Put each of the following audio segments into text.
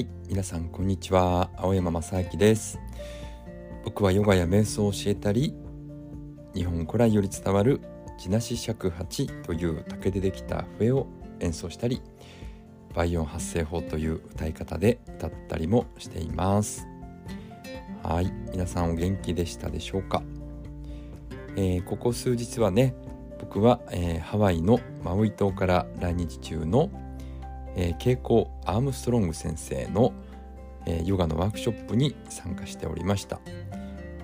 はい皆さんこんにちは。青山正明です。僕はヨガや瞑想を教えたり日本古来より伝わる地なし尺八という竹でできた笛を演奏したり倍音発声法という歌い方で歌ったりもしています。はい皆さんお元気でしたでしょうか、えー、ここ数日はね僕は、えー、ハワイのマウイ島から来日中の、えー、稽古アームストロング先生の、えー、ヨガのワークショップに参加しておりました。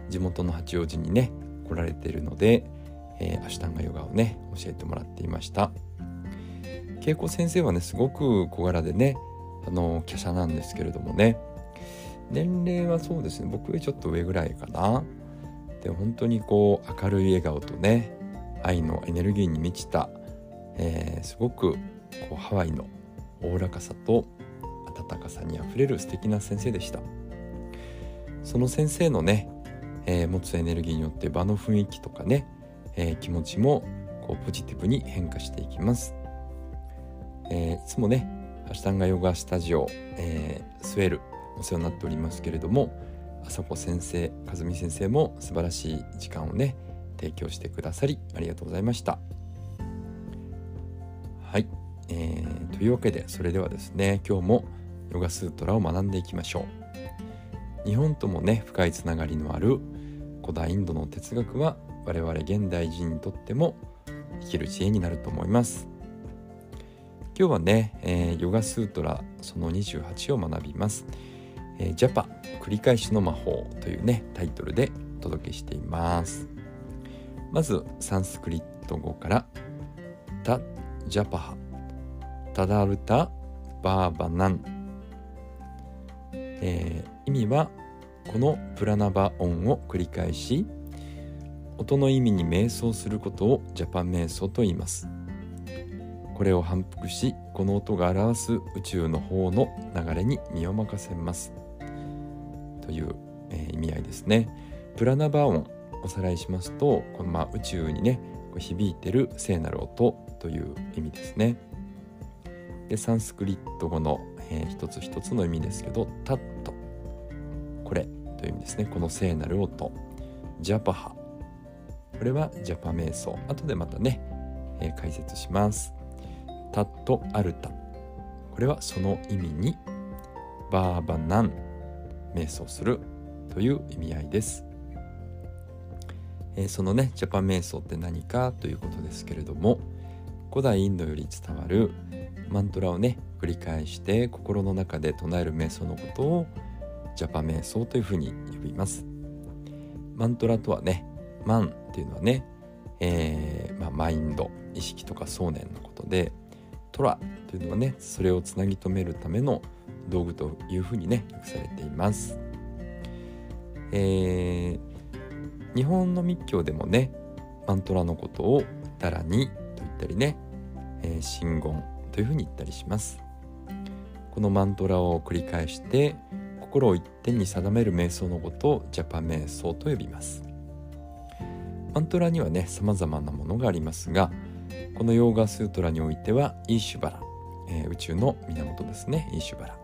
地元の八王子にね来られているので、えー、アシュタンガヨガをね教えてもらっていました。稽古先生はねすごく小柄でねあの華奢なんですけれどもね。年齢はそうですね僕よりちょっと上ぐらいかな。で本当にこう明るい笑顔とね愛のエネルギーに満ちた、えー、すごくこうハワイのおおらかさと温かさにあふれる素敵な先生でした。その先生のね、えー、持つエネルギーによって場の雰囲気とかね、えー、気持ちもこうポジティブに変化していきます、えいつもねアシタンガヨガスタジオ、えスウェルお世話になっておりますけれども朝子先生和美先生も素晴らしい時間をね提供してくださりありがとうございました。はい、えー、というわけでそれではですね今日もヨガスートラを学んでいきましょう。日本ともね深いつながりのある古代インドの哲学は我々現代人にとっても生きる知恵になると思います。今日はね、えー、ヨガスートラその28を学びます、えー、ジャパ繰り返しの魔法というねタイトルでお届けしています。まずサンスクリット語からタ・ジャパハ。タダルタ・バーバナン、えー、意味はこのプラナバ音を繰り返し音の意味に瞑想することをジャパン瞑想と言います。これを反復しこの音が表す宇宙の方の流れに身を任せます。という、えー、意味合いですね。プラナバ音おさらいしますとこのまあ宇宙にね響いてる聖なる音という意味ですね。でサンスクリット語の、えー、一つ一つの意味ですけどタット。これという意味ですね。この聖なる音。ジャパハ。これはジャパ瞑想。後でまたね、えー、解説します。タットアルタ。これはその意味にバーバナン。瞑想するという意味合いです。えー、そのねジャパン瞑想って何かということですけれども古代インドより伝わるマントラをね繰り返して心の中で唱える瞑想のことをジャパ瞑想というふうに呼びますマントラとはねマンっていうのはね、えーまあ、マインド意識とか想念のことでトラというのはねそれをつなぎ止めるための道具というふうにね訳されています。えー日本の密教でもねマントラのことをダラニと言ったりね、えー、真言というふうに言ったりします。このマントラを繰り返して心を一点に定める瞑想のことをジャパ瞑想と呼びます。マントラにはね様々なものがありますがこのヨーガスートラにおいてはイーシュバラ、えー、宇宙の源ですねイーシュバラ。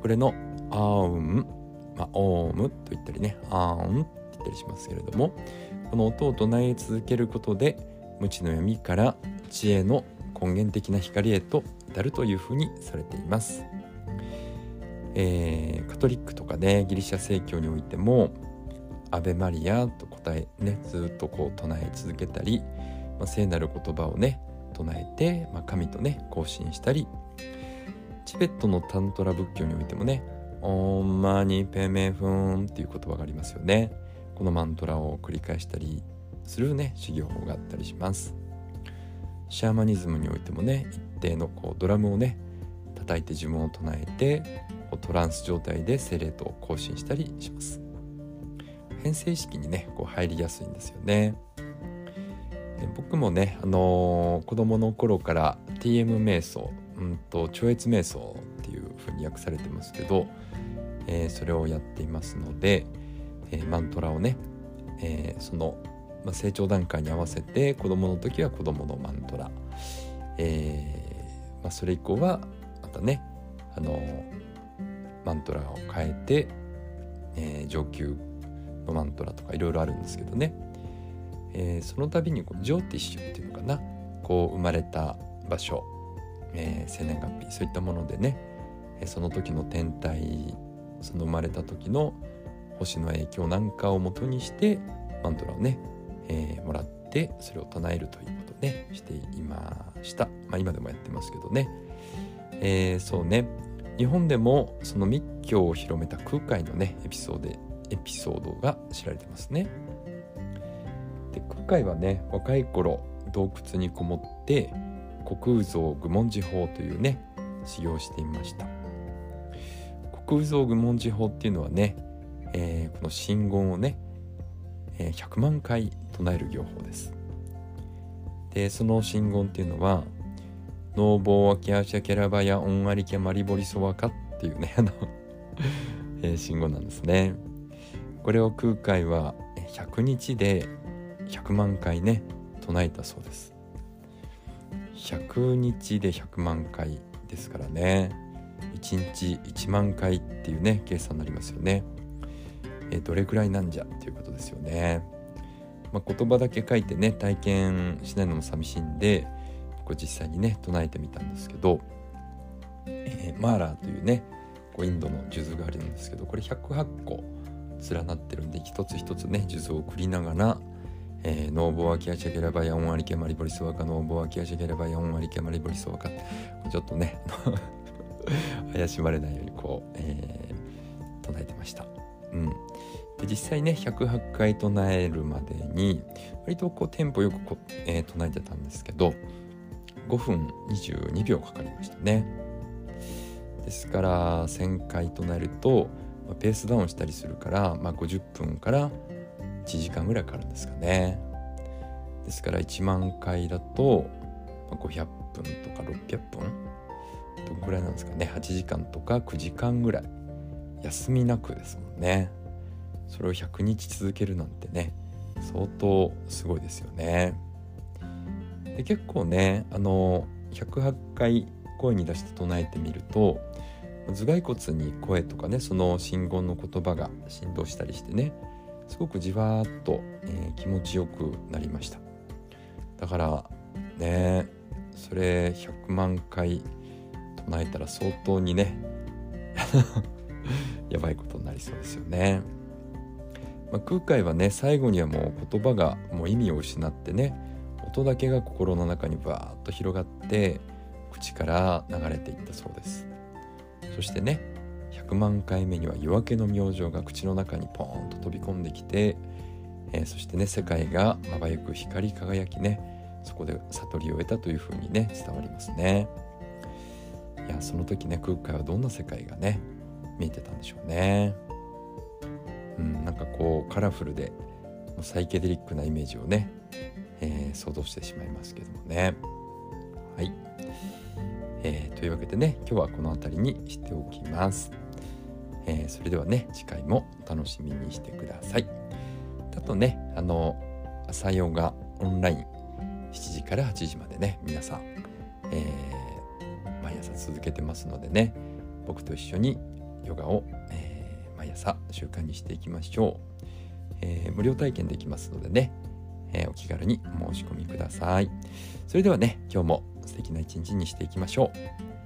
これのアーウン、まあ、オームと言ったりねアーンったりしますけれどもこの音を唱え続けることで無知の闇から知恵の根源的な光へと至るというふうにされています。えー、カトリックとかねギリシャ正教においても「アベマリア」と答えねずっとこう唱え続けたり、まあ、聖なる言葉をね唱えて、まあ、神とね交信したりチベットのタントラ仏教においてもね「オンマニペメフン」っていう言葉がありますよね。このマントラを繰り返したりするね修行法があったりしますシャーマニズムにおいてもね一定のこうドラムをね叩いて呪文を唱えてトランス状態で精霊と更新したりします。変性意識にねこう入りやすいんですよね。僕もね、あのー、子供の頃から TM 瞑想、うんと超越瞑想っていうふうに訳されてますけど、えー、それをやっていますので、えー、マントラをね、えー、その、まあ、成長段階に合わせて子供の時は子供のマントラ、えーまあ、それ以降はまたねあのマントラを変えて、えー、上級のマントラとかいろいろあるんですけどね、えー、その度にこうジョーティッシュっていうのかな。こう生まれた場所、えー、生年月日。そういったものでね。その時の天体その生まれた時の星の影響なんかをもとにしてマントラをね、えー、もらってそれを唱えるということをねしていました、まあ、今でもやってますけどね、えー、そうね。日本でもその密教を広めた空海のねエピソードエピソードが知られてますね。で空海はね若い頃洞窟にこもって虚空蔵愚問寺法というね修行していました。空蔵愚問寺法っていうのはね、えー、この真言をね、100万回唱える行法ですでその真言っていうのは「ノーボーワキアシャケラバヤオンアリケマリボリソワカ」っていうねあのえー、真言なんですねこれを空海は100日で100万回ね唱えたそうです100日で100万回ですからね1日1万回っていうね計算になりますよね。えどれくらいなんじゃっていうことですよね。まあ、言葉だけ書いてね体験しないのも寂しいんでこう実際にね唱えてみたんですけど、えー、マーラーというねこうインドの数珠があるんですけどこれ108個連なってるんで一つ一つね数珠を送りながらえー、ノーボアキアシェゲラバヤオンアリケマリボリスワカノーボアキアシェゲラバヤオンアリケマリボリスワカちょっとね 怪しまれないようにこう、えー、唱えてました。うん、実際ね108回唱えるまでに割とこうテンポよくこ、えー、唱えてたんですけど5分22秒かかりましたね。ですから1000回唱えると、ペースダウンしたりするから、まあ、50分から1時間ぐらいかかるんですかね。ですから1万回だと、まあ、500分とか600分どんぐらいなんですかね8時間とか9時間ぐらい休みなくですもんねそれを100日続けるなんてね相当すごいですよねで結構ねあの108回声に出して唱えてみると頭蓋骨に声とかねその信言の言葉が振動したりしてねすごくじわーっと、えー、気持ちよくなりましただからねそれ100万回唱えたら相当にね やばいことになりそうですよね。まあ、空海はね最後にはもう言葉がもう意味を失ってね音だけが心の中にバーッと広がって口から流れていったそうですそしてね100万回目には夜明けの明星が口の中にポーンと飛び込んできて、えー、そしてね世界がまばゆく光り輝きねそこで悟りを得たというふうにね伝わりますね。いやその時ね空海はどんな世界がね見えてたんでしょうね。うん、なんかこうカラフルでサイケデリックなイメージをね、えー、想像してしまいますけどもね。はい、えー、というわけでね今日はこの辺りにしておきます。えー、それではね次回も楽しみにしてください。あとねあの朝ヨガオンライン7時から8時までね皆さん、えー毎朝続けてますのでね僕と一緒にヨガを、えー、毎朝習慣にしていきましょう、えー、無料体験できますのでね、えー、お気軽にお申し込みください。それではね今日も素敵な一日にしていきましょう。